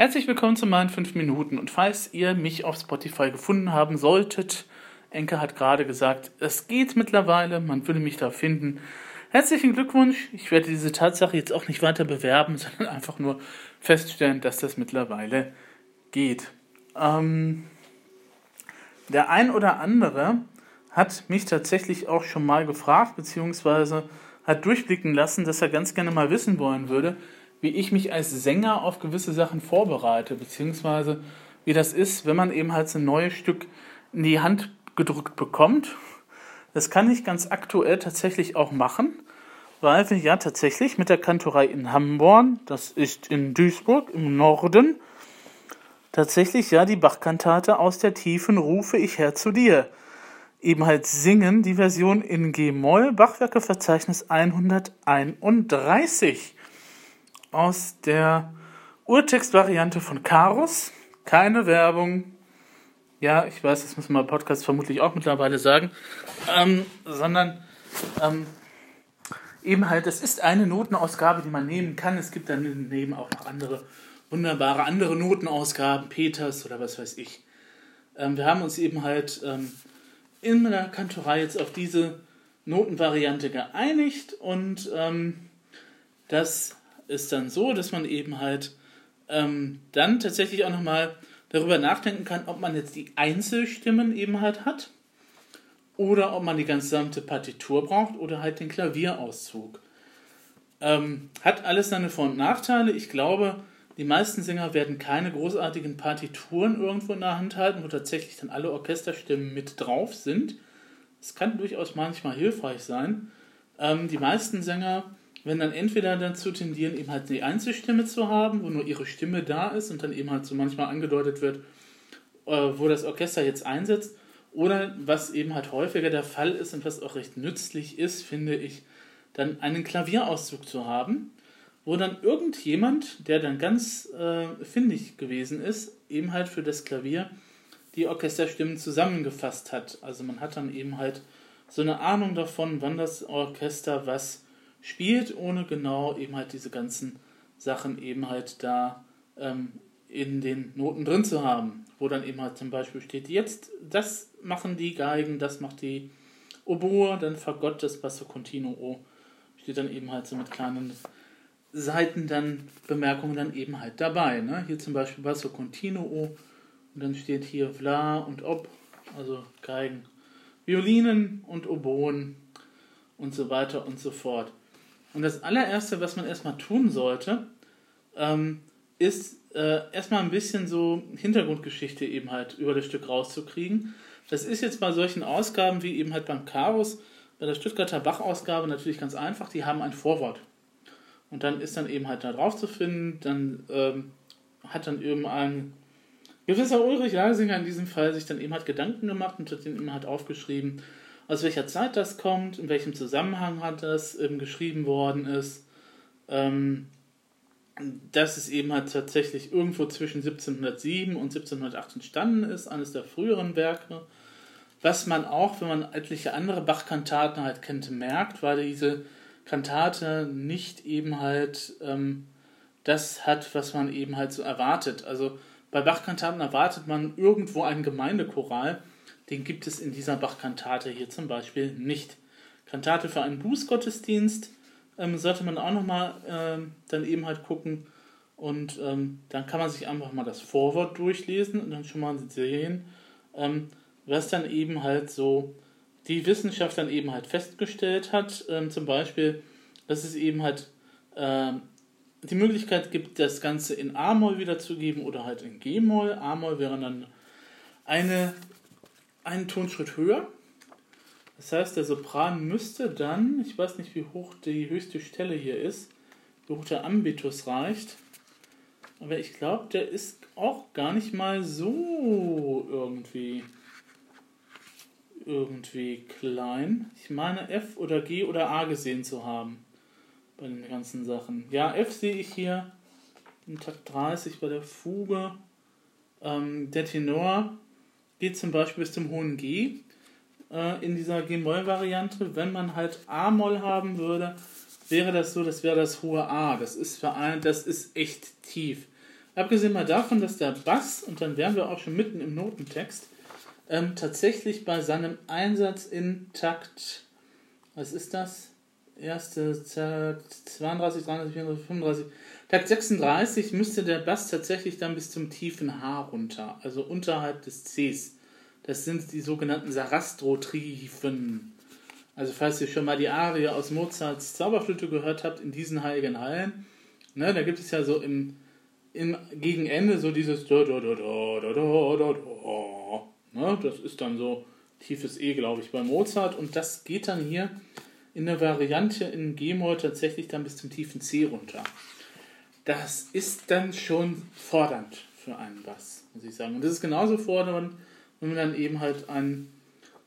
Herzlich willkommen zu meinen 5 Minuten. Und falls ihr mich auf Spotify gefunden haben solltet, Enke hat gerade gesagt, es geht mittlerweile, man würde mich da finden. Herzlichen Glückwunsch. Ich werde diese Tatsache jetzt auch nicht weiter bewerben, sondern einfach nur feststellen, dass das mittlerweile geht. Ähm, der ein oder andere hat mich tatsächlich auch schon mal gefragt, beziehungsweise hat durchblicken lassen, dass er ganz gerne mal wissen wollen würde, wie ich mich als Sänger auf gewisse Sachen vorbereite, beziehungsweise wie das ist, wenn man eben halt so ein neues Stück in die Hand gedrückt bekommt. Das kann ich ganz aktuell tatsächlich auch machen, weil wir ja tatsächlich mit der Kantorei in Hamborn, das ist in Duisburg im Norden, tatsächlich ja die Bachkantate aus der Tiefen rufe ich her zu dir. Eben halt singen, die Version in G-Moll, Bachwerkeverzeichnis 131 aus der Urtextvariante von Karus. Keine Werbung. Ja, ich weiß, das müssen wir im Podcast vermutlich auch mittlerweile sagen. Ähm, sondern ähm, eben halt, es ist eine Notenausgabe, die man nehmen kann. Es gibt dann daneben auch noch andere wunderbare andere Notenausgaben, Peters oder was weiß ich. Ähm, wir haben uns eben halt ähm, in der Kantorei jetzt auf diese Notenvariante geeinigt und ähm, das ist dann so, dass man eben halt ähm, dann tatsächlich auch nochmal darüber nachdenken kann, ob man jetzt die Einzelstimmen eben halt hat oder ob man die gesamte Partitur braucht oder halt den Klavierauszug. Ähm, hat alles seine Vor- und Nachteile. Ich glaube, die meisten Sänger werden keine großartigen Partituren irgendwo in der Hand halten, wo tatsächlich dann alle Orchesterstimmen mit drauf sind. Es kann durchaus manchmal hilfreich sein. Ähm, die meisten Sänger wenn dann entweder dazu tendieren, eben halt die Einzelstimme zu haben, wo nur ihre Stimme da ist und dann eben halt so manchmal angedeutet wird, äh, wo das Orchester jetzt einsetzt, oder was eben halt häufiger der Fall ist und was auch recht nützlich ist, finde ich, dann einen Klavierauszug zu haben, wo dann irgendjemand, der dann ganz äh, findig gewesen ist, eben halt für das Klavier die Orchesterstimmen zusammengefasst hat. Also man hat dann eben halt so eine Ahnung davon, wann das Orchester was spielt, ohne genau eben halt diese ganzen Sachen eben halt da ähm, in den Noten drin zu haben, wo dann eben halt zum Beispiel steht, jetzt das machen die Geigen, das macht die Oboe, dann Fagott, das Basso Continuo, steht dann eben halt so mit kleinen Seiten dann Bemerkungen dann eben halt dabei. Ne? Hier zum Beispiel Basso Continuo und dann steht hier Vla und Ob, also Geigen, Violinen und Oboen und so weiter und so fort. Und das allererste, was man erstmal tun sollte, ähm, ist äh, erstmal ein bisschen so Hintergrundgeschichte eben halt über das Stück rauszukriegen. Das ist jetzt bei solchen Ausgaben wie eben halt beim Karus, bei der Stuttgarter Bach-Ausgabe natürlich ganz einfach, die haben ein Vorwort. Und dann ist dann eben halt da drauf zu finden, dann ähm, hat dann eben ein gewisser Ulrich Lagesinger in diesem Fall sich dann eben halt Gedanken gemacht und hat den eben halt aufgeschrieben, aus welcher Zeit das kommt, in welchem Zusammenhang hat das ähm, geschrieben worden ist. Ähm, dass es eben halt tatsächlich irgendwo zwischen 1707 und 1708 entstanden ist, eines der früheren Werke. Was man auch, wenn man etliche andere Bach-Kantaten halt kennt, merkt, weil diese Kantate nicht eben halt ähm, das hat, was man eben halt so erwartet. Also bei Bach-Kantaten erwartet man irgendwo einen Gemeindechoral, den gibt es in dieser Bach-Kantate hier zum Beispiel nicht. Kantate für einen Bußgottesdienst ähm, sollte man auch nochmal ähm, dann eben halt gucken. Und ähm, dann kann man sich einfach mal das Vorwort durchlesen und dann schon mal sehen, ähm, was dann eben halt so die Wissenschaft dann eben halt festgestellt hat. Ähm, zum Beispiel, dass es eben halt ähm, die Möglichkeit gibt, das Ganze in A-Moll wiederzugeben oder halt in G-Moll. A-Moll wäre dann eine einen Tonschritt höher. Das heißt, der Sopran müsste dann, ich weiß nicht, wie hoch die höchste Stelle hier ist, wie hoch der Ambitus reicht, aber ich glaube, der ist auch gar nicht mal so irgendwie irgendwie klein. Ich meine F oder G oder A gesehen zu haben bei den ganzen Sachen. Ja, F sehe ich hier im Takt 30 bei der Fuge. Ähm, der Tenor geht zum Beispiel bis zum hohen G äh, in dieser G-Moll-Variante. Wenn man halt A-Moll haben würde, wäre das so, das wäre das hohe A. Das ist, für ein, das ist echt tief. Abgesehen mal davon, dass der Bass, und dann wären wir auch schon mitten im Notentext, ähm, tatsächlich bei seinem Einsatz in Takt, was ist das? Erste Takt 32, 33, 34, 35, Takt 36 müsste der Bass tatsächlich dann bis zum tiefen H runter, also unterhalb des Cs. Das sind die sogenannten Sarastro-Trifen. Also falls ihr schon mal die Arie aus Mozarts Zauberflöte gehört habt, in diesen heiligen Hallen, ne, da gibt es ja so im, im Gegenende so dieses. Ne, das ist dann so tiefes E, glaube ich, bei Mozart. Und das geht dann hier in der Variante in G-Moll tatsächlich dann bis zum tiefen C runter das ist dann schon fordernd für einen Bass, muss ich sagen. Und das ist genauso fordernd, wenn man dann eben halt einen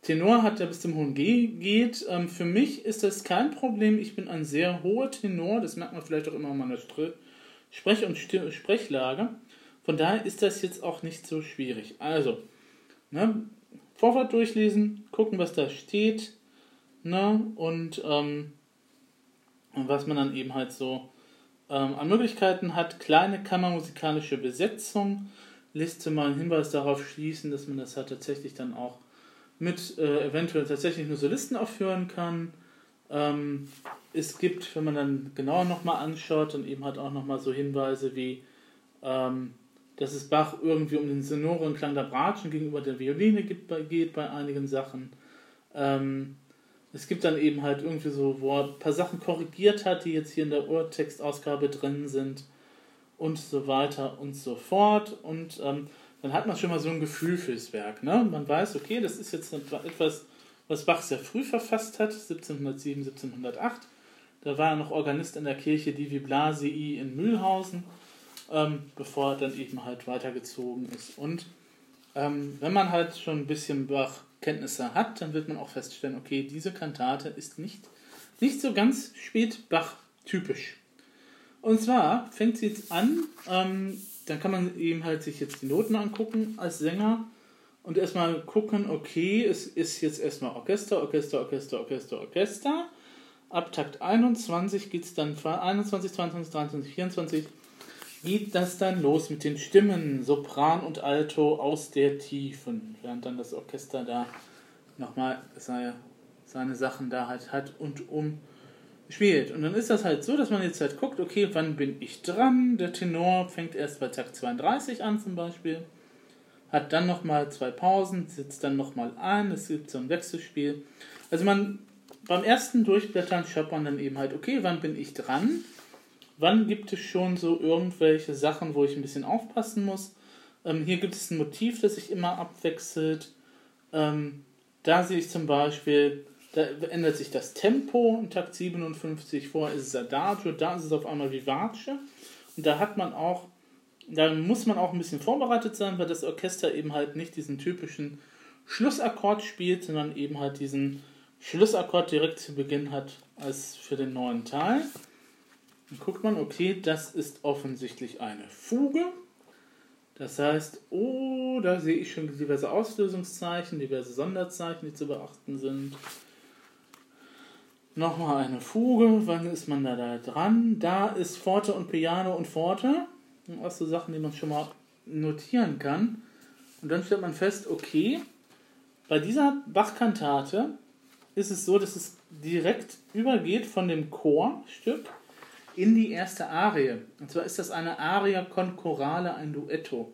Tenor hat, der bis zum hohen G geht. Ähm, für mich ist das kein Problem. Ich bin ein sehr hoher Tenor, das merkt man vielleicht auch immer in meiner Sprech- und Sprechlage. Von daher ist das jetzt auch nicht so schwierig. Also, ne, Vorwort durchlesen, gucken, was da steht, ne, und ähm, was man dann eben halt so ähm, an Möglichkeiten hat. Kleine kammermusikalische Besetzung lässt mal einen Hinweis darauf schließen, dass man das halt tatsächlich dann auch mit äh, eventuell tatsächlich nur Solisten aufführen kann. Ähm, es gibt, wenn man dann genauer nochmal anschaut, dann eben halt auch nochmal so Hinweise wie, ähm, dass es Bach irgendwie um den sonoren Klang der Bratschen gegenüber der Violine geht bei, geht bei einigen Sachen. Ähm, es gibt dann eben halt irgendwie so, wo er ein paar Sachen korrigiert hat, die jetzt hier in der Urtextausgabe drin sind und so weiter und so fort. Und ähm, dann hat man schon mal so ein Gefühl fürs Werk. Ne? Man weiß, okay, das ist jetzt etwas, was Bach sehr früh verfasst hat, 1707, 1708. Da war er noch Organist in der Kirche Divi Blasii in Mühlhausen, ähm, bevor er dann eben halt weitergezogen ist. Und ähm, wenn man halt schon ein bisschen Bach Kenntnisse hat, dann wird man auch feststellen, okay, diese Kantate ist nicht, nicht so ganz spät Bach-typisch. Und zwar fängt sie jetzt an, ähm, dann kann man eben halt sich jetzt die Noten angucken als Sänger und erstmal gucken, okay, es ist jetzt erstmal Orchester, Orchester, Orchester, Orchester, Orchester. Ab Takt 21 geht es dann 21, 22, 23, 24 geht das dann los mit den Stimmen, Sopran und Alto aus der Tiefen, während dann das Orchester da nochmal seine, seine Sachen da halt hat und um spielt. Und dann ist das halt so, dass man jetzt halt guckt, okay, wann bin ich dran? Der Tenor fängt erst bei Takt 32 an zum Beispiel, hat dann nochmal zwei Pausen, sitzt dann nochmal ein, es gibt so ein Wechselspiel. Also man beim ersten Durchblättern schaut man dann eben halt, okay, wann bin ich dran? Wann gibt es schon so irgendwelche Sachen, wo ich ein bisschen aufpassen muss? Ähm, hier gibt es ein Motiv, das sich immer abwechselt. Ähm, da sehe ich zum Beispiel, da ändert sich das Tempo in Takt 57. Vorher ist es Adagio, da ist es auf einmal Vivace. Und da hat man auch, da muss man auch ein bisschen vorbereitet sein, weil das Orchester eben halt nicht diesen typischen Schlussakkord spielt, sondern eben halt diesen Schlussakkord direkt zu Beginn hat als für den neuen Teil. Dann guckt man, okay, das ist offensichtlich eine Fuge. Das heißt, oh, da sehe ich schon diverse Auslösungszeichen, diverse Sonderzeichen, die zu beachten sind. Nochmal eine Fuge, wann ist man da, da dran? Da ist Forte und Piano und Forte. Auch so Sachen, die man schon mal notieren kann. Und dann stellt man fest, okay, bei dieser Bachkantate ist es so, dass es direkt übergeht von dem Chorstück in die erste Arie. Und zwar ist das eine Aria con Chorale, ein Duetto.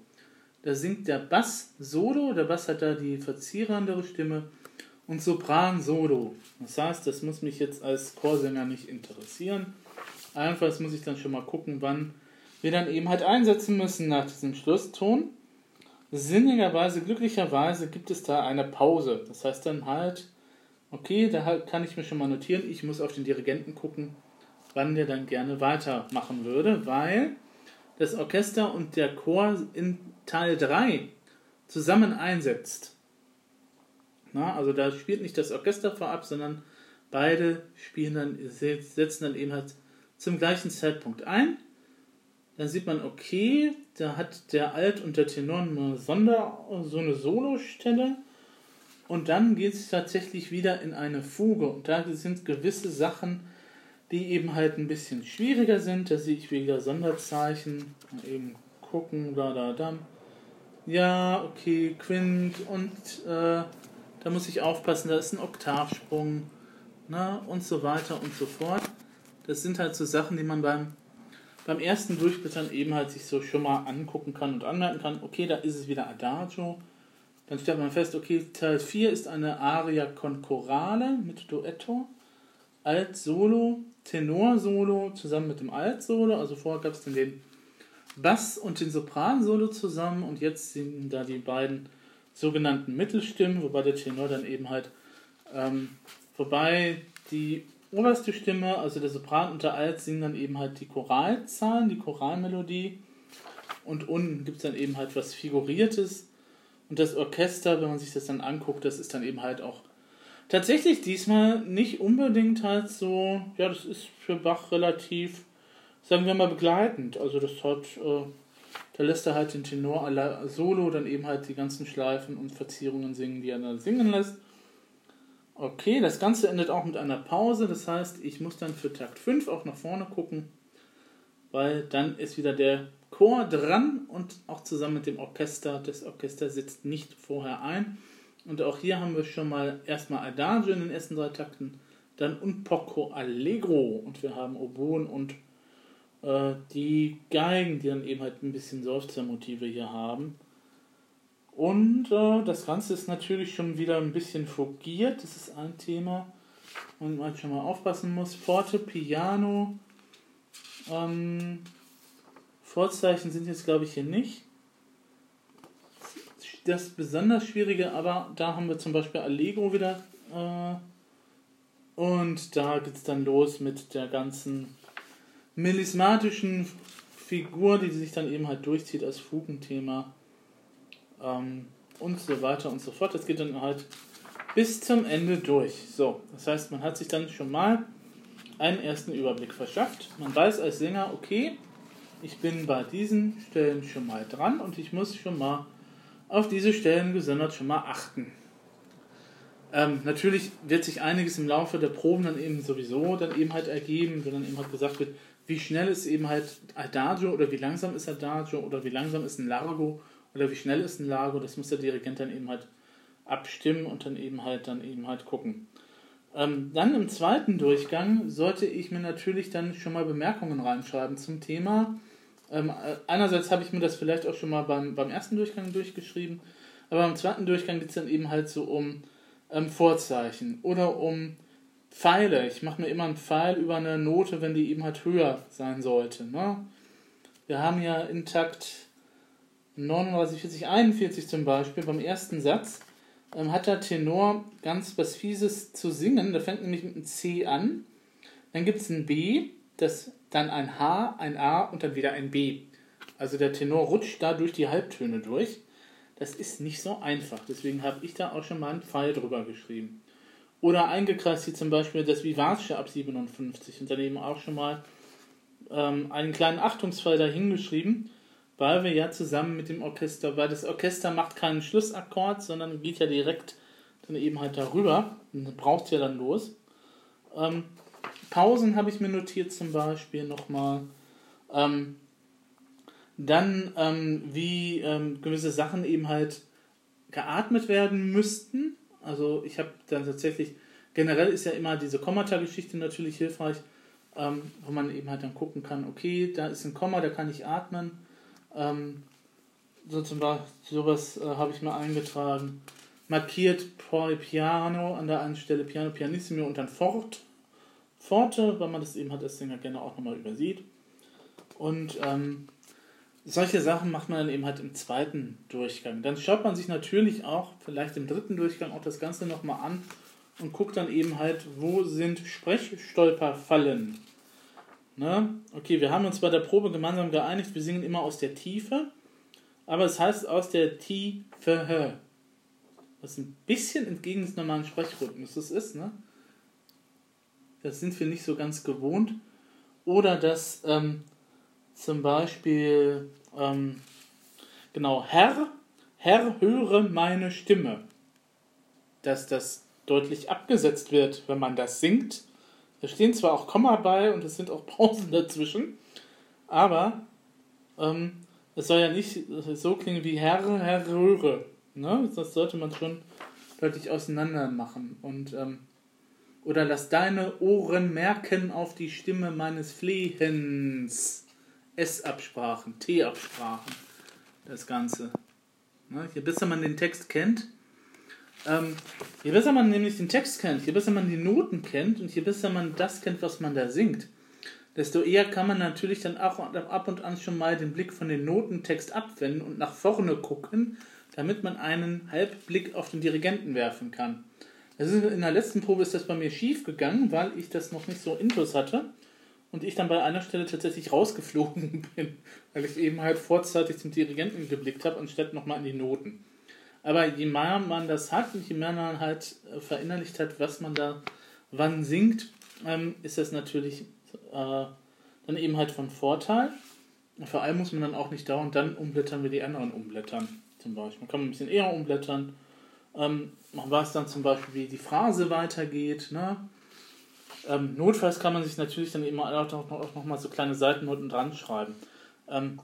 Da singt der Bass Solo, der Bass hat da die verzierendere Stimme und Sopran Solo. Das heißt, das muss mich jetzt als Chorsänger nicht interessieren. Einfach muss ich dann schon mal gucken, wann wir dann eben halt einsetzen müssen nach diesem Schlusston. Sinnigerweise, glücklicherweise gibt es da eine Pause. Das heißt dann halt, okay, da kann ich mir schon mal notieren, ich muss auf den Dirigenten gucken, wann der dann gerne weitermachen würde, weil das Orchester und der Chor in Teil 3 zusammen einsetzt. Na, also da spielt nicht das Orchester vorab, sondern beide spielen dann, setzen dann eben halt zum gleichen Zeitpunkt ein. Dann sieht man, okay, da hat der Alt und der Tenor eine Sonder, so eine Solostelle. Und dann geht es tatsächlich wieder in eine Fuge. Und da sind gewisse Sachen, die eben halt ein bisschen schwieriger sind. Da sehe ich wieder Sonderzeichen, eben gucken, da, da, da. Ja, okay, Quint und äh, da muss ich aufpassen, da ist ein Oktavsprung ne, und so weiter und so fort. Das sind halt so Sachen, die man beim, beim ersten Durchblättern eben halt sich so schon mal angucken kann und anmerken kann, okay, da ist es wieder Adagio. Dann stellt man fest, okay, Teil 4 ist eine Aria con Chorale mit Duetto, Alt-Solo, Tenor-Solo zusammen mit dem Alt-Solo. Also vorher gab es dann den Bass und den Sopran-Solo zusammen. Und jetzt sind da die beiden sogenannten Mittelstimmen, wobei der Tenor dann eben halt, ähm, wobei die oberste Stimme, also der Sopran und der Alt, singen dann eben halt die Choralzahlen, die Choralmelodie. Und unten gibt es dann eben halt was Figuriertes. Und das Orchester, wenn man sich das dann anguckt, das ist dann eben halt auch tatsächlich diesmal nicht unbedingt halt so, ja, das ist für Bach relativ, sagen wir mal, begleitend. Also das hat, äh, da lässt er halt den Tenor solo, dann eben halt die ganzen Schleifen und Verzierungen singen, die er da singen lässt. Okay, das Ganze endet auch mit einer Pause, das heißt, ich muss dann für Takt 5 auch nach vorne gucken, weil dann ist wieder der Chor dran und auch zusammen mit dem Orchester. Das Orchester sitzt nicht vorher ein. Und auch hier haben wir schon mal erstmal Adagio in den ersten drei Takten, dann un poco allegro und wir haben Oboen und äh, die Geigen, die dann eben halt ein bisschen Seufzermotive hier haben. Und äh, das Ganze ist natürlich schon wieder ein bisschen fogiert. Das ist ein Thema, wo man halt schon mal aufpassen muss. Forte, Piano. Ähm, Vorzeichen sind jetzt, glaube ich, hier nicht. Das besonders Schwierige, aber da haben wir zum Beispiel Allegro wieder. Äh, und da geht es dann los mit der ganzen melismatischen Figur, die sich dann eben halt durchzieht als Fugenthema ähm, und so weiter und so fort. Das geht dann halt bis zum Ende durch. So, das heißt, man hat sich dann schon mal einen ersten Überblick verschafft. Man weiß als Sänger, okay, ich bin bei diesen Stellen schon mal dran und ich muss schon mal auf diese Stellen gesondert schon mal achten. Ähm, natürlich wird sich einiges im Laufe der Proben dann eben sowieso dann eben halt ergeben, wenn dann eben halt gesagt wird, wie schnell ist eben halt Adagio oder wie langsam ist Adagio oder wie langsam ist ein Largo oder wie schnell ist ein Lago, das muss der Dirigent dann eben halt abstimmen und dann eben halt dann eben halt gucken. Ähm, dann im zweiten Durchgang sollte ich mir natürlich dann schon mal Bemerkungen reinschreiben zum Thema. Ähm, äh, einerseits habe ich mir das vielleicht auch schon mal beim, beim ersten Durchgang durchgeschrieben, aber beim zweiten Durchgang geht es dann eben halt so um ähm, Vorzeichen oder um Pfeile. Ich mache mir immer einen Pfeil über eine Note, wenn die eben halt höher sein sollte. Ne? Wir haben ja in Takt 39, 40, 41 zum Beispiel, beim ersten Satz, ähm, hat der Tenor ganz was Fieses zu singen. Der fängt nämlich mit einem C an. Dann gibt es ein B, das dann ein H, ein A und dann wieder ein B. Also der Tenor rutscht da durch die Halbtöne durch. Das ist nicht so einfach. Deswegen habe ich da auch schon mal einen Pfeil drüber geschrieben. Oder eingekreist hier zum Beispiel das Vivace ab 57 und daneben auch schon mal ähm, einen kleinen Achtungsfall dahingeschrieben weil wir ja zusammen mit dem Orchester, weil das Orchester macht keinen Schlussakkord, sondern geht ja direkt dann eben halt darüber und braucht ja dann los. Ähm, Pausen habe ich mir notiert zum Beispiel nochmal. Ähm, dann, ähm, wie ähm, gewisse Sachen eben halt geatmet werden müssten. Also ich habe dann tatsächlich, generell ist ja immer diese Kommata-Geschichte natürlich hilfreich, ähm, wo man eben halt dann gucken kann, okay, da ist ein Komma, da kann ich atmen ähm, so zum Beispiel, sowas äh, habe ich mal eingetragen. Markiert poi piano an der einen Stelle Piano, Pianissimo und dann fort. Forte, weil man das eben hat als Sänger gerne auch nochmal übersieht. Und ähm, solche Sachen macht man dann eben halt im zweiten Durchgang. Dann schaut man sich natürlich auch vielleicht im dritten Durchgang auch das Ganze nochmal an und guckt dann eben halt, wo sind Sprechstolperfallen. Ne? Okay, wir haben uns bei der Probe gemeinsam geeinigt, wir singen immer aus der Tiefe, aber es heißt aus der Tiefe. Was ein bisschen entgegen des normalen Sprechrhythmus ist, ne? Das sind wir nicht so ganz gewohnt. Oder dass ähm, zum Beispiel, ähm, genau, Herr, Herr, höre meine Stimme. Dass das deutlich abgesetzt wird, wenn man das singt da stehen zwar auch Komma bei und es sind auch Pausen dazwischen, aber ähm, es soll ja nicht so klingen wie Herr, Herr Röhre. Ne? Das sollte man schon deutlich auseinander machen. Und, ähm, oder lass deine Ohren merken auf die Stimme meines Flehens. S-Absprachen, T-Absprachen, das Ganze. Ne? Je besser man den Text kennt, ähm, je besser man nämlich den Text kennt, je besser man die Noten kennt und je besser man das kennt, was man da singt, desto eher kann man natürlich dann auch ab und an schon mal den Blick von den Notentext abwenden und nach vorne gucken, damit man einen Halbblick auf den Dirigenten werfen kann. Ist, in der letzten Probe ist das bei mir schief gegangen, weil ich das noch nicht so intus hatte und ich dann bei einer Stelle tatsächlich rausgeflogen bin, weil ich eben halt vorzeitig zum Dirigenten geblickt habe, anstatt nochmal in die Noten. Aber je mehr man das hat und je mehr man halt äh, verinnerlicht hat, was man da wann singt, ähm, ist das natürlich äh, dann eben halt von Vorteil. Vor allem muss man dann auch nicht dauernd dann umblättern, wie die anderen umblättern. Zum Beispiel. Man kann ein bisschen eher umblättern. Ähm, man weiß dann zum Beispiel, wie die Phrase weitergeht. Ne? Ähm, notfalls kann man sich natürlich dann immer auch noch, auch noch mal so kleine Seitennoten dran schreiben. Ähm,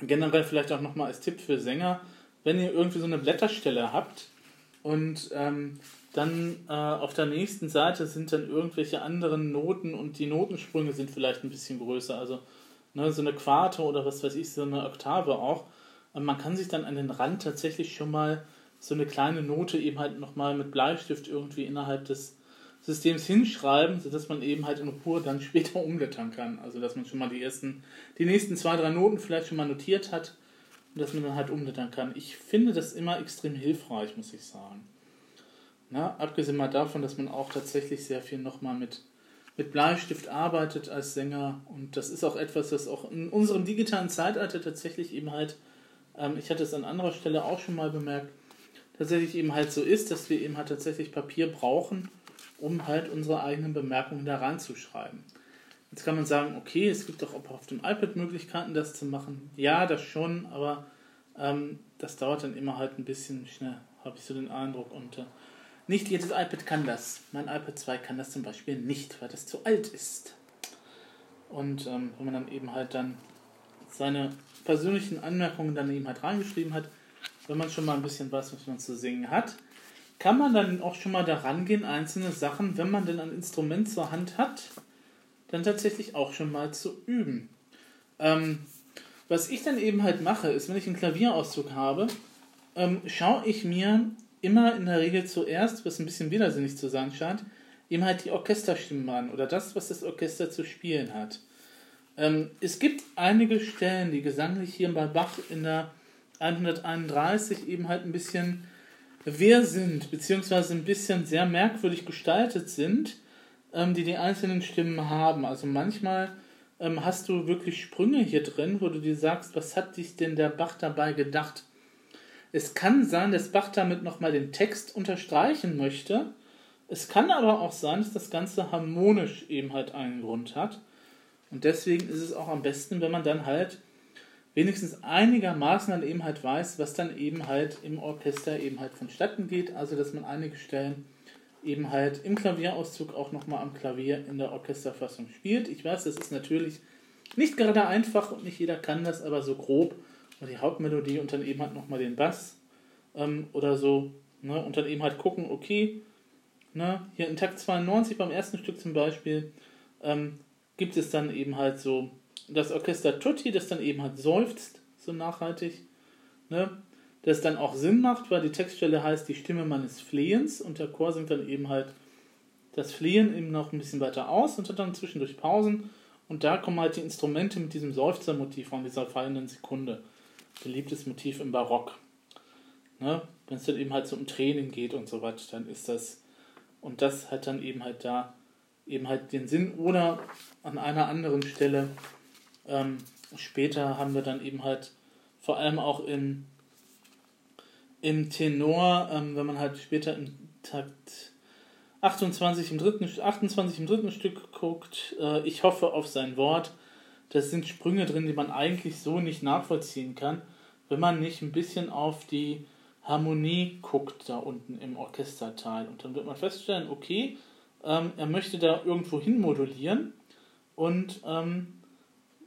generell vielleicht auch noch mal als Tipp für Sänger, wenn ihr irgendwie so eine Blätterstelle habt und ähm, dann äh, auf der nächsten Seite sind dann irgendwelche anderen Noten und die Notensprünge sind vielleicht ein bisschen größer. Also ne, so eine Quarte oder was weiß ich, so eine Oktave auch. Und man kann sich dann an den Rand tatsächlich schon mal so eine kleine Note eben halt nochmal mit Bleistift irgendwie innerhalb des Systems hinschreiben, sodass man eben halt in Ruhe dann später umblättern kann. Also dass man schon mal die ersten, die nächsten zwei, drei Noten vielleicht schon mal notiert hat und dass man dann halt umblättern kann. Ich finde das immer extrem hilfreich, muss ich sagen. Na, abgesehen mal davon, dass man auch tatsächlich sehr viel nochmal mit, mit Bleistift arbeitet als Sänger. Und das ist auch etwas, das auch in unserem digitalen Zeitalter tatsächlich eben halt, ähm, ich hatte es an anderer Stelle auch schon mal bemerkt, tatsächlich eben halt so ist, dass wir eben halt tatsächlich Papier brauchen, um halt unsere eigenen Bemerkungen da reinzuschreiben. Jetzt kann man sagen, okay, es gibt doch auch auf dem iPad Möglichkeiten, das zu machen. Ja, das schon, aber ähm, das dauert dann immer halt ein bisschen schnell, habe ich so den Eindruck. Und äh, nicht jedes iPad kann das. Mein iPad 2 kann das zum Beispiel nicht, weil das zu alt ist. Und ähm, wenn man dann eben halt dann seine persönlichen Anmerkungen dann eben halt reingeschrieben hat, wenn man schon mal ein bisschen weiß, was man zu singen hat, kann man dann auch schon mal daran gehen, einzelne Sachen, wenn man denn ein Instrument zur Hand hat, dann tatsächlich auch schon mal zu üben. Ähm, was ich dann eben halt mache, ist, wenn ich einen Klavierauszug habe, ähm, schaue ich mir immer in der Regel zuerst, was ein bisschen widersinnig zu sein scheint, ihm halt die Orchesterstimmen an oder das, was das Orchester zu spielen hat. Ähm, es gibt einige Stellen, die gesanglich hier bei Bach in der 131 eben halt ein bisschen wer sind, beziehungsweise ein bisschen sehr merkwürdig gestaltet sind, ähm, die die einzelnen Stimmen haben. Also manchmal ähm, hast du wirklich Sprünge hier drin, wo du dir sagst, was hat dich denn der Bach dabei gedacht? Es kann sein, dass Bach damit nochmal den Text unterstreichen möchte. Es kann aber auch sein, dass das Ganze harmonisch eben halt einen Grund hat. Und deswegen ist es auch am besten, wenn man dann halt wenigstens einigermaßen dann eben halt weiß, was dann eben halt im Orchester eben halt vonstatten geht. Also, dass man einige Stellen eben halt im Klavierauszug auch nochmal am Klavier in der Orchesterfassung spielt. Ich weiß, das ist natürlich nicht gerade einfach und nicht jeder kann das, aber so grob die Hauptmelodie und dann eben halt nochmal den Bass ähm, oder so. Ne? Und dann eben halt gucken, okay, ne? hier in Takt 92 beim ersten Stück zum Beispiel ähm, gibt es dann eben halt so das Orchester Tutti, das dann eben halt seufzt, so nachhaltig. Ne? Das dann auch Sinn macht, weil die Textstelle heißt die Stimme meines Flehens und der Chor singt dann eben halt das Flehen eben noch ein bisschen weiter aus und hat dann zwischendurch Pausen und da kommen halt die Instrumente mit diesem Seufzermotiv von dieser fallenden Sekunde beliebtes Motiv im Barock. Ne? Wenn es dann eben halt so um Tränen geht und so weiter, dann ist das, und das hat dann eben halt da eben halt den Sinn oder an einer anderen Stelle ähm, später haben wir dann eben halt vor allem auch in, im Tenor, ähm, wenn man halt später im Takt 28 im dritten, 28 im dritten Stück guckt, äh, ich hoffe auf sein Wort, das sind Sprünge drin, die man eigentlich so nicht nachvollziehen kann, wenn man nicht ein bisschen auf die Harmonie guckt da unten im Orchesterteil. Und dann wird man feststellen, okay, ähm, er möchte da irgendwo hin modulieren und ähm,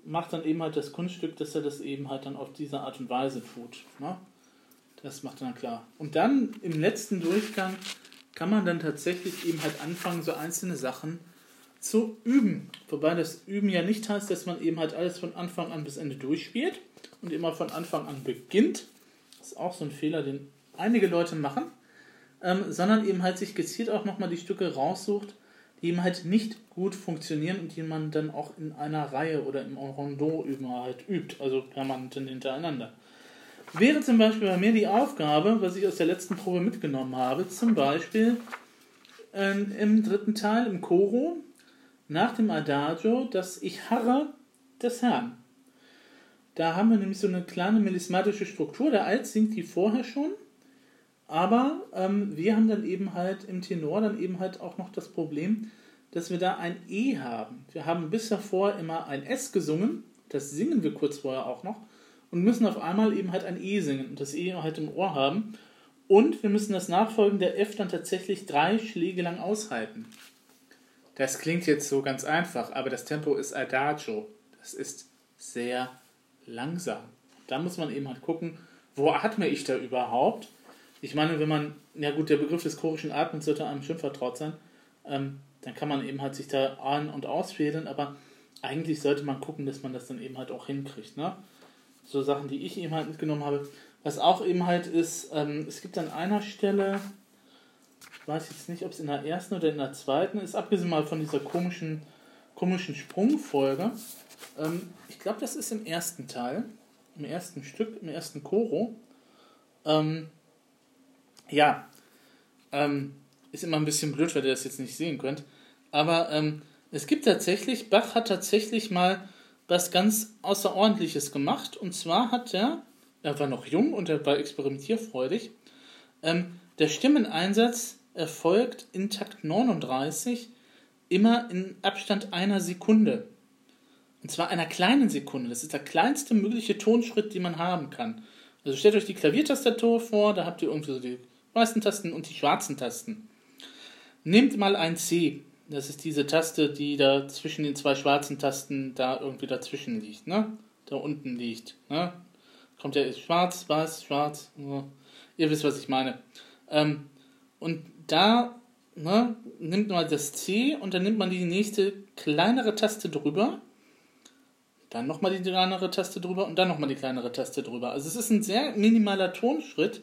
macht dann eben halt das Kunststück, dass er das eben halt dann auf diese Art und Weise tut. Ne? Das macht dann klar. Und dann im letzten Durchgang kann man dann tatsächlich eben halt anfangen, so einzelne Sachen zu üben. Wobei das Üben ja nicht heißt, dass man eben halt alles von Anfang an bis Ende durchspielt und immer von Anfang an beginnt. Das ist auch so ein Fehler, den einige Leute machen. Ähm, sondern eben halt sich gezielt auch nochmal die Stücke raussucht, die eben halt nicht gut funktionieren und die man dann auch in einer Reihe oder im Rondo halt übt, also permanent hintereinander. Wäre zum Beispiel bei mir die Aufgabe, was ich aus der letzten Probe mitgenommen habe, zum Beispiel äh, im dritten Teil, im Choro, nach dem Adagio, dass ich harre des Herrn. Da haben wir nämlich so eine kleine melismatische Struktur. Der Alt singt die vorher schon, aber ähm, wir haben dann eben halt im Tenor dann eben halt auch noch das Problem, dass wir da ein E haben. Wir haben bis davor immer ein S gesungen, das singen wir kurz vorher auch noch und müssen auf einmal eben halt ein E singen und das E halt im Ohr haben. Und wir müssen das nachfolgende F dann tatsächlich drei Schläge lang aushalten. Das klingt jetzt so ganz einfach, aber das Tempo ist Adagio. Das ist sehr langsam. Da muss man eben halt gucken, wo atme ich da überhaupt? Ich meine, wenn man, ja gut, der Begriff des chorischen Atmens sollte einem schon vertraut sein, ähm, dann kann man eben halt sich da an- und ausfädeln, aber eigentlich sollte man gucken, dass man das dann eben halt auch hinkriegt. Ne? So Sachen, die ich eben halt mitgenommen habe. Was auch eben halt ist, ähm, es gibt an einer Stelle, weiß jetzt nicht, ob es in der ersten oder in der zweiten ist, abgesehen mal von dieser komischen, komischen Sprungfolge. Ähm, ich glaube, das ist im ersten Teil, im ersten Stück, im ersten Choro. Ähm, ja, ähm, ist immer ein bisschen blöd, weil ihr das jetzt nicht sehen könnt. Aber ähm, es gibt tatsächlich, Bach hat tatsächlich mal was ganz Außerordentliches gemacht. Und zwar hat er, er war noch jung und er war experimentierfreudig, ähm, der Stimmeneinsatz erfolgt in Takt 39 immer in Abstand einer Sekunde. Und zwar einer kleinen Sekunde. Das ist der kleinste mögliche Tonschritt, den man haben kann. Also stellt euch die Klaviertastatur vor, da habt ihr irgendwie so die weißen Tasten und die schwarzen Tasten. Nehmt mal ein C. Das ist diese Taste, die da zwischen den zwei schwarzen Tasten da irgendwie dazwischen liegt, ne? Da unten liegt, ne? Kommt ja schwarz, weiß, schwarz. Ihr wisst, was ich meine. Ähm, und da ne, nimmt man das C und dann nimmt man die nächste kleinere Taste drüber. Dann nochmal die kleinere Taste drüber und dann nochmal die kleinere Taste drüber. Also es ist ein sehr minimaler Tonschritt,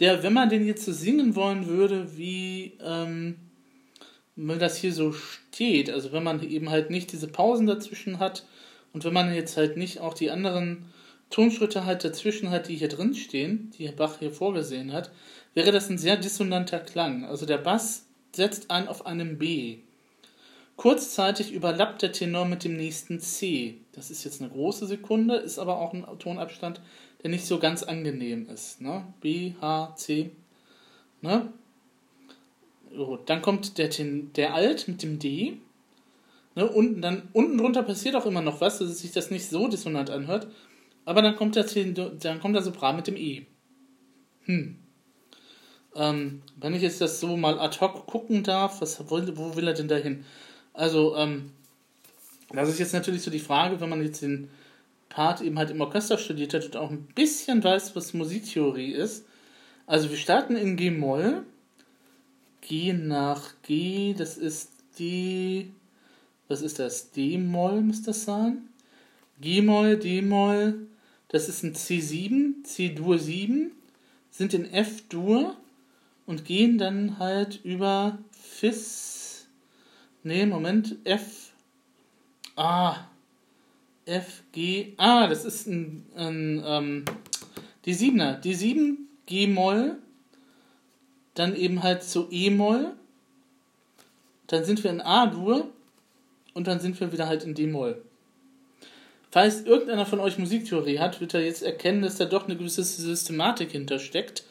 der, wenn man den jetzt so singen wollen würde, wie ähm, das hier so steht, also wenn man eben halt nicht diese Pausen dazwischen hat und wenn man jetzt halt nicht auch die anderen Tonschritte halt dazwischen hat, die hier drin stehen, die Bach hier vorgesehen hat, wäre das ein sehr dissonanter Klang. Also der Bass setzt ein auf einem B. Kurzzeitig überlappt der Tenor mit dem nächsten C. Das ist jetzt eine große Sekunde, ist aber auch ein Tonabstand, der nicht so ganz angenehm ist. Ne? B, H, C. Ne? So, dann kommt der, Ten, der Alt mit dem D. Ne? Unten, dann, unten drunter passiert auch immer noch was, dass sich das nicht so dissonant anhört. Aber dann kommt der, dann kommt der Sopran mit dem E. Hm. Ähm, wenn ich jetzt das so mal ad hoc gucken darf, was, wo, wo will er denn dahin? Also, ähm, das ist jetzt natürlich so die Frage, wenn man jetzt den Part eben halt im Orchester studiert hat und auch ein bisschen weiß, was Musiktheorie ist. Also wir starten in G-Moll. G nach G, das ist die. Was ist das? D-Moll müsste das sein? G-Moll, D-Moll, das ist ein C7, C-Dur 7, sind in F-Dur und gehen dann halt über Fis. Nee, Moment, F. Ah. F, G. Ah, das ist ein, ein ähm, die Siebener. Die 7 G-Moll. Dann eben halt zu E-Moll. Dann sind wir in A-Dur. Und dann sind wir wieder halt in D-Moll. Falls irgendeiner von euch Musiktheorie hat, wird er jetzt erkennen, dass da doch eine gewisse Systematik hintersteckt.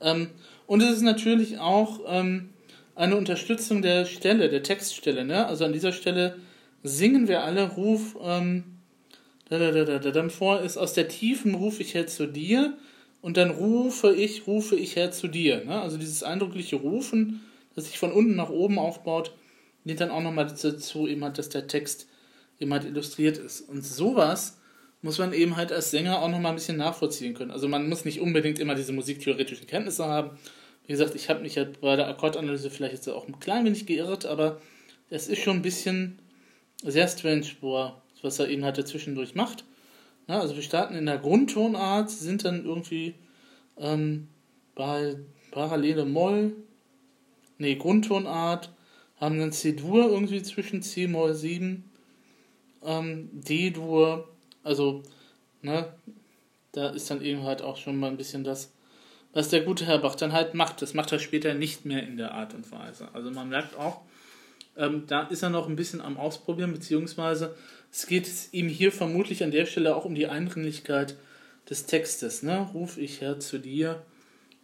Ähm, und es ist natürlich auch ähm, eine Unterstützung der Stelle, der Textstelle. Ne? Also an dieser Stelle singen wir alle Ruf, ähm, da, da, da, da, dann vor ist, aus der Tiefen rufe ich her zu dir und dann rufe ich, rufe ich her zu dir. Ne? Also dieses eindrückliche Rufen, das sich von unten nach oben aufbaut, dient dann auch nochmal dazu eben hat, dass der Text eben halt illustriert ist. Und sowas muss man eben halt als Sänger auch nochmal ein bisschen nachvollziehen können. Also man muss nicht unbedingt immer diese musiktheoretischen Kenntnisse haben. Wie gesagt, ich habe mich ja bei der Akkordanalyse vielleicht jetzt auch ein klein wenig geirrt, aber es ist schon ein bisschen sehr strange, was er eben halt dazwischendurch macht. Na, also wir starten in der Grundtonart, sind dann irgendwie ähm, bei parallele Moll, nee, Grundtonart, haben dann C-Dur irgendwie zwischen C-Moll 7, ähm, D-Dur, also, ne, da ist dann eben halt auch schon mal ein bisschen das, was der gute Herr Bach dann halt macht. Das macht er später nicht mehr in der Art und Weise. Also man merkt auch, ähm, da ist er noch ein bisschen am Ausprobieren, beziehungsweise es geht ihm hier vermutlich an der Stelle auch um die Eindringlichkeit des Textes. Ne? Ruf ich Herr zu dir.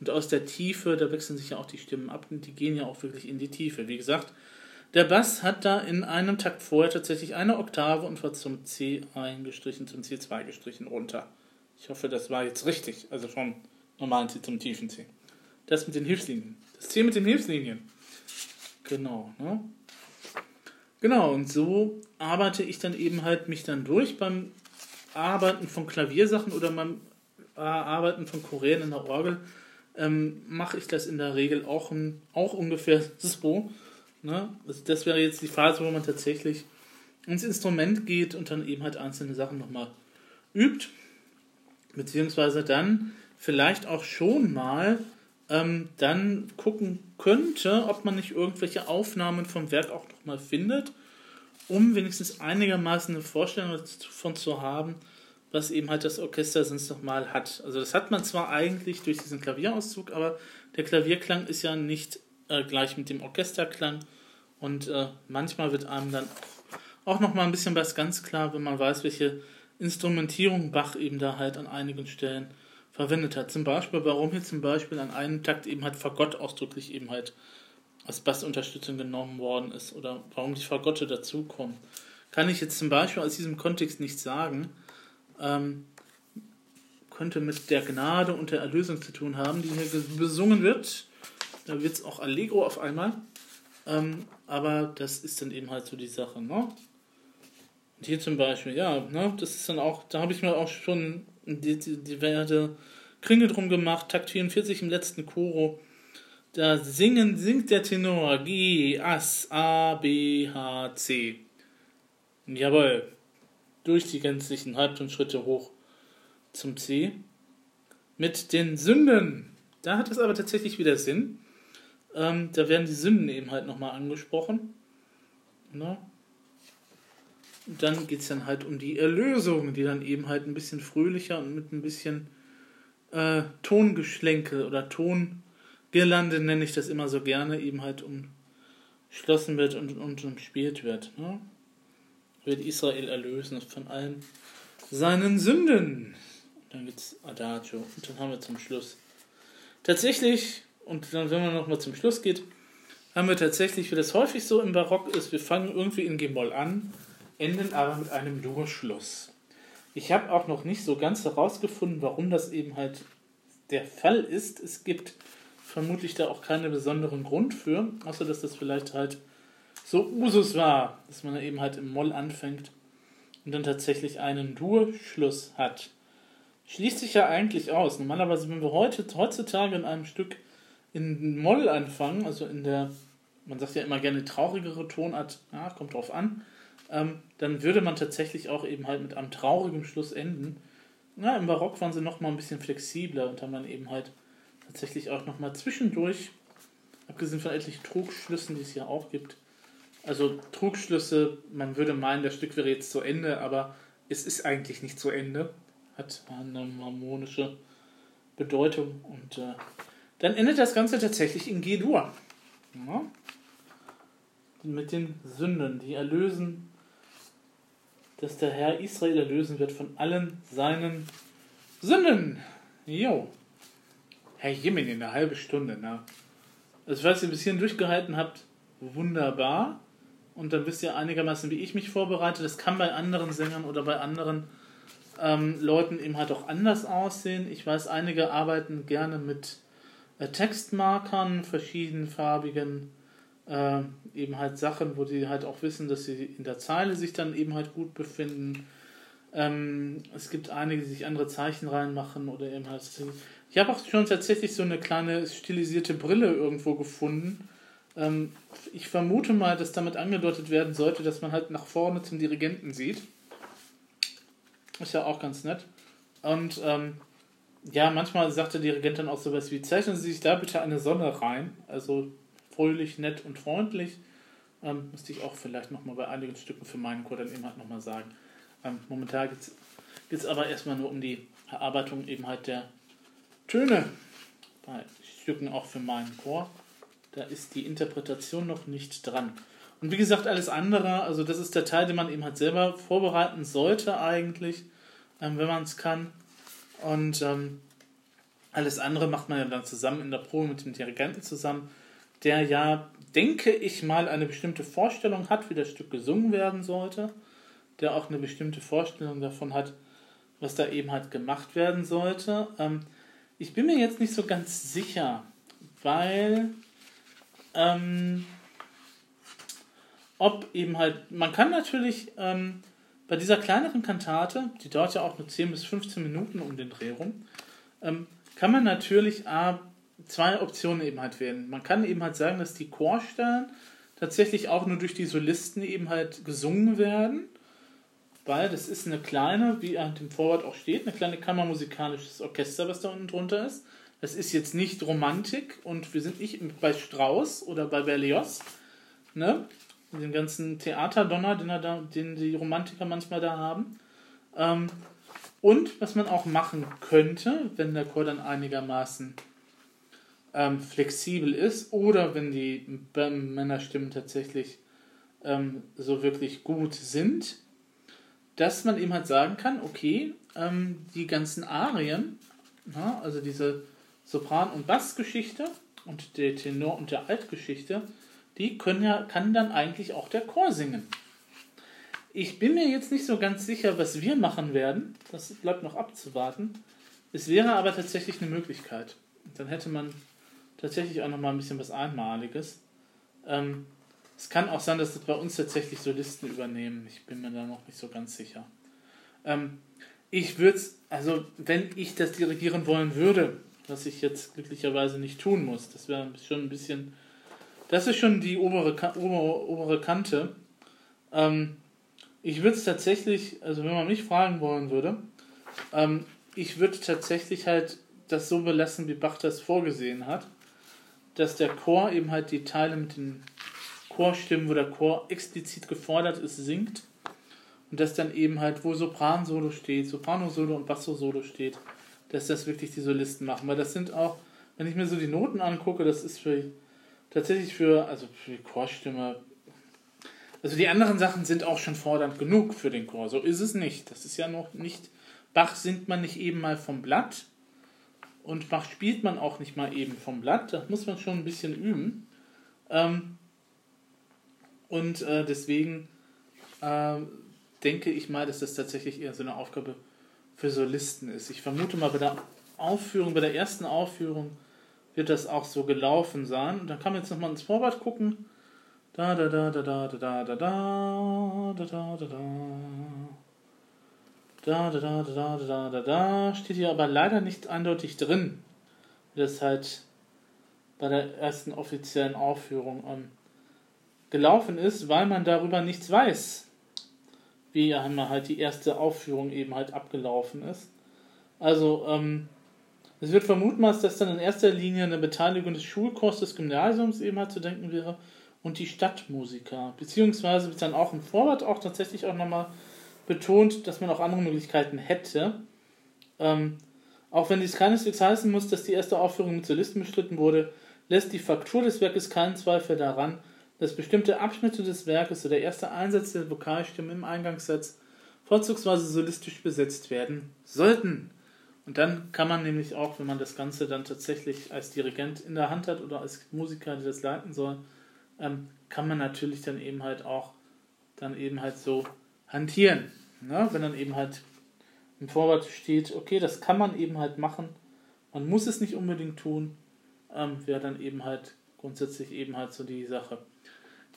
Und aus der Tiefe, da wechseln sich ja auch die Stimmen ab und die gehen ja auch wirklich in die Tiefe. Wie gesagt, der Bass hat da in einem Takt vorher tatsächlich eine Oktave und war zum C eingestrichen, zum C2 gestrichen runter. Ich hoffe, das war jetzt richtig. Also vom normalen C zum tiefen C. Das mit den Hilfslinien. Das C mit den Hilfslinien. Genau, ne? Genau, und so arbeite ich dann eben halt mich dann durch beim Arbeiten von Klaviersachen oder beim Arbeiten von Chorälen in der Orgel. Ähm, mache ich das in der Regel auch, auch ungefähr so. Ne? Also das wäre jetzt die Phase, wo man tatsächlich ins Instrument geht und dann eben halt einzelne Sachen nochmal übt. Beziehungsweise dann vielleicht auch schon mal ähm, dann gucken könnte, ob man nicht irgendwelche Aufnahmen vom Werk auch nochmal findet, um wenigstens einigermaßen eine Vorstellung davon zu haben, was eben halt das Orchester sonst nochmal hat. Also das hat man zwar eigentlich durch diesen Klavierauszug, aber der Klavierklang ist ja nicht äh, gleich mit dem Orchesterklang. Und äh, manchmal wird einem dann auch noch mal ein bisschen was ganz klar, wenn man weiß, welche Instrumentierung Bach eben da halt an einigen Stellen verwendet hat. Zum Beispiel, warum hier zum Beispiel an einem Takt eben halt Fagott ausdrücklich eben halt als Bassunterstützung genommen worden ist oder warum die Fagotte dazukommen. Kann ich jetzt zum Beispiel aus diesem Kontext nicht sagen. Ähm, könnte mit der Gnade und der Erlösung zu tun haben, die hier besungen wird. Da wird es auch Allegro auf einmal. Ähm, aber das ist dann eben halt so die Sache, ne? Und hier zum Beispiel, ja, ne, das ist dann auch, da habe ich mir auch schon die, die, die Werte Kringel drum gemacht, Takt 44 im letzten Choro. Da singen, singt der Tenor G, Ass, A, B, H, C. Jawohl. Durch die gänzlichen Halbtonschritte hoch zum C. Mit den Sünden. Da hat es aber tatsächlich wieder Sinn. Ähm, da werden die Sünden eben halt nochmal angesprochen. Ne? Und dann geht es dann halt um die Erlösung, die dann eben halt ein bisschen fröhlicher und mit ein bisschen äh, Tongeschlenke oder Tongirlande nenne ich das immer so gerne, eben halt umschlossen wird und, und umspielt wird. Ne? Wird Israel erlösen von allen seinen Sünden. Dann gibt es Adagio und dann haben wir zum Schluss tatsächlich und dann, wenn man nochmal zum Schluss geht, haben wir tatsächlich, wie das häufig so im Barock ist, wir fangen irgendwie in G-Moll an, enden aber mit einem Durchschluss. Ich habe auch noch nicht so ganz herausgefunden, warum das eben halt der Fall ist. Es gibt vermutlich da auch keinen besonderen Grund für, außer dass das vielleicht halt so Usus war, dass man eben halt im Moll anfängt und dann tatsächlich einen Durchschluss hat. Schließt sich ja eigentlich aus. Normalerweise, wenn wir heute, heutzutage in einem Stück in Moll anfangen, also in der, man sagt ja immer gerne traurigere Tonart, ja, kommt drauf an, ähm, dann würde man tatsächlich auch eben halt mit einem traurigen Schluss enden. Na, Im Barock waren sie nochmal ein bisschen flexibler und haben dann eben halt tatsächlich auch nochmal zwischendurch, abgesehen von etlichen Trugschlüssen, die es ja auch gibt, also Trugschlüsse, man würde meinen, das Stück wäre jetzt zu Ende, aber es ist eigentlich nicht zu Ende, hat eine harmonische Bedeutung und äh, dann endet das Ganze tatsächlich in G-Dur. Ja. Mit den Sünden, die erlösen, dass der Herr Israel erlösen wird von allen seinen Sünden. Jo. Herr Jimin in einer halben Stunde, ne? Also, falls ihr ein bisschen durchgehalten habt, wunderbar. Und dann wisst ihr einigermaßen, wie ich mich vorbereite. Das kann bei anderen Sängern oder bei anderen ähm, Leuten eben halt auch anders aussehen. Ich weiß, einige arbeiten gerne mit äh, Textmarkern, verschiedenfarbigen äh, eben halt Sachen, wo die halt auch wissen, dass sie in der Zeile sich dann eben halt gut befinden. Ähm, es gibt einige, die sich andere Zeichen reinmachen oder eben halt. Ich habe auch schon tatsächlich so eine kleine stilisierte Brille irgendwo gefunden. Ähm, ich vermute mal, dass damit angedeutet werden sollte, dass man halt nach vorne zum Dirigenten sieht. Ist ja auch ganz nett. Und ähm, ja, manchmal sagt der Dirigent dann auch sowas wie: Zeichnen Sie sich da bitte eine Sonne rein. Also fröhlich, nett und freundlich. Ähm, müsste ich auch vielleicht nochmal bei einigen Stücken für meinen Chor dann eben halt nochmal sagen. Ähm, momentan geht es aber erstmal nur um die Erarbeitung eben halt der Töne bei Stücken auch für meinen Chor. Da ist die Interpretation noch nicht dran. Und wie gesagt, alles andere, also das ist der Teil, den man eben halt selber vorbereiten sollte eigentlich, ähm, wenn man es kann. Und ähm, alles andere macht man ja dann zusammen in der Probe mit dem Dirigenten zusammen der ja, denke ich mal, eine bestimmte Vorstellung hat, wie das Stück gesungen werden sollte, der auch eine bestimmte Vorstellung davon hat, was da eben halt gemacht werden sollte. Ähm, ich bin mir jetzt nicht so ganz sicher, weil ähm, ob eben halt, man kann natürlich ähm, bei dieser kleineren Kantate, die dauert ja auch nur 10 bis 15 Minuten um den Dreh rum, ähm, kann man natürlich A, zwei Optionen eben halt wählen. Man kann eben halt sagen, dass die Chorstellen tatsächlich auch nur durch die Solisten eben halt gesungen werden, weil das ist eine kleine, wie an dem Vorwort auch steht, eine kleine kammermusikalisches Orchester, was da unten drunter ist. Das ist jetzt nicht Romantik und wir sind nicht bei Strauss oder bei Berlioz, ne? Den ganzen Theaterdonner, den, da, den die Romantiker manchmal da haben. Ähm, und was man auch machen könnte, wenn der Chor dann einigermaßen ähm, flexibel ist oder wenn die Männerstimmen tatsächlich ähm, so wirklich gut sind, dass man eben halt sagen kann, okay, ähm, die ganzen Arien, na, also diese Sopran- und Bassgeschichte und der Tenor- und der Altgeschichte, die können ja, kann dann eigentlich auch der Chor singen. Ich bin mir jetzt nicht so ganz sicher, was wir machen werden. Das bleibt noch abzuwarten. Es wäre aber tatsächlich eine Möglichkeit. Dann hätte man tatsächlich auch nochmal ein bisschen was Einmaliges. Ähm, es kann auch sein, dass das bei uns tatsächlich Solisten übernehmen. Ich bin mir da noch nicht so ganz sicher. Ähm, ich würde es, also wenn ich das dirigieren wollen würde, was ich jetzt glücklicherweise nicht tun muss, das wäre schon ein bisschen, das ist schon die obere, obere, obere Kante. Ähm, ich würde es tatsächlich, also wenn man mich fragen wollen würde, ähm, ich würde tatsächlich halt das so belassen, wie Bach das vorgesehen hat dass der Chor eben halt die Teile mit den Chorstimmen, wo der Chor explizit gefordert ist, singt. Und dass dann eben halt, wo Sopran-Solo steht, Soprano-Solo und Basso-Solo steht, dass das wirklich die Solisten machen. Weil das sind auch, wenn ich mir so die Noten angucke, das ist für tatsächlich für, also für die Chorstimme. Also die anderen Sachen sind auch schon fordernd genug für den Chor. So ist es nicht. Das ist ja noch nicht. Bach singt man nicht eben mal vom Blatt, und Bach spielt man auch nicht mal eben vom Blatt, da muss man schon ein bisschen üben. Ähm, und äh, deswegen äh, denke ich mal, dass das tatsächlich eher so eine Aufgabe für Solisten ist. Ich vermute mal, bei der Aufführung, bei der ersten Aufführung wird das auch so gelaufen sein. Und dann kann man jetzt nochmal ins Vorwort gucken. Da, da, da, da, da, da, da, da, da, da, da, da, da. Da, da, da, da, da, da, da, da. Steht hier aber leider nicht eindeutig drin, wie das halt bei der ersten offiziellen Aufführung ähm, gelaufen ist, weil man darüber nichts weiß, wie halt die erste Aufführung eben halt abgelaufen ist. Also, ähm, es wird vermutmaßt, dass dann in erster Linie eine Beteiligung des Schulchors des Gymnasiums eben halt zu denken wäre und die Stadtmusiker, beziehungsweise dann auch im Vorwort auch tatsächlich auch nochmal betont, dass man auch andere Möglichkeiten hätte. Ähm, auch wenn dies keineswegs heißen muss, dass die erste Aufführung mit Solisten bestritten wurde, lässt die Faktur des Werkes keinen Zweifel daran, dass bestimmte Abschnitte des Werkes oder der erste Einsatz der Vokalstimme im Eingangssatz vorzugsweise solistisch besetzt werden sollten. Und dann kann man nämlich auch, wenn man das Ganze dann tatsächlich als Dirigent in der Hand hat oder als Musiker, der das leiten soll, ähm, kann man natürlich dann eben halt auch dann eben halt so hantieren. Ne? Wenn dann eben halt im Vorwort steht, okay, das kann man eben halt machen, man muss es nicht unbedingt tun, ähm, wäre dann eben halt grundsätzlich eben halt so die Sache.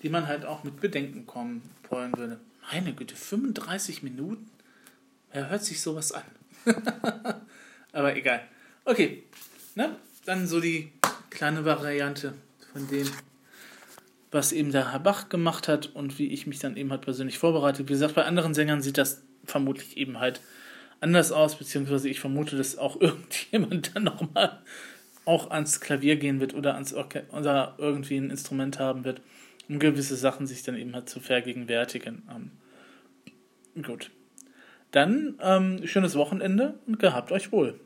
die man halt auch mit Bedenken kommen wollen würde. Meine Güte, 35 Minuten? Wer hört sich sowas an? Aber egal. Okay, na, dann so die kleine Variante von dem, was eben der Herr Bach gemacht hat und wie ich mich dann eben halt persönlich vorbereitet. Wie gesagt, bei anderen Sängern sieht das vermutlich eben halt anders aus, beziehungsweise ich vermute, dass auch irgendjemand dann nochmal auch ans Klavier gehen wird oder ans Orche oder irgendwie ein Instrument haben wird, um gewisse Sachen sich dann eben halt zu vergegenwärtigen. Ähm, gut. Dann ähm, schönes Wochenende und gehabt euch wohl.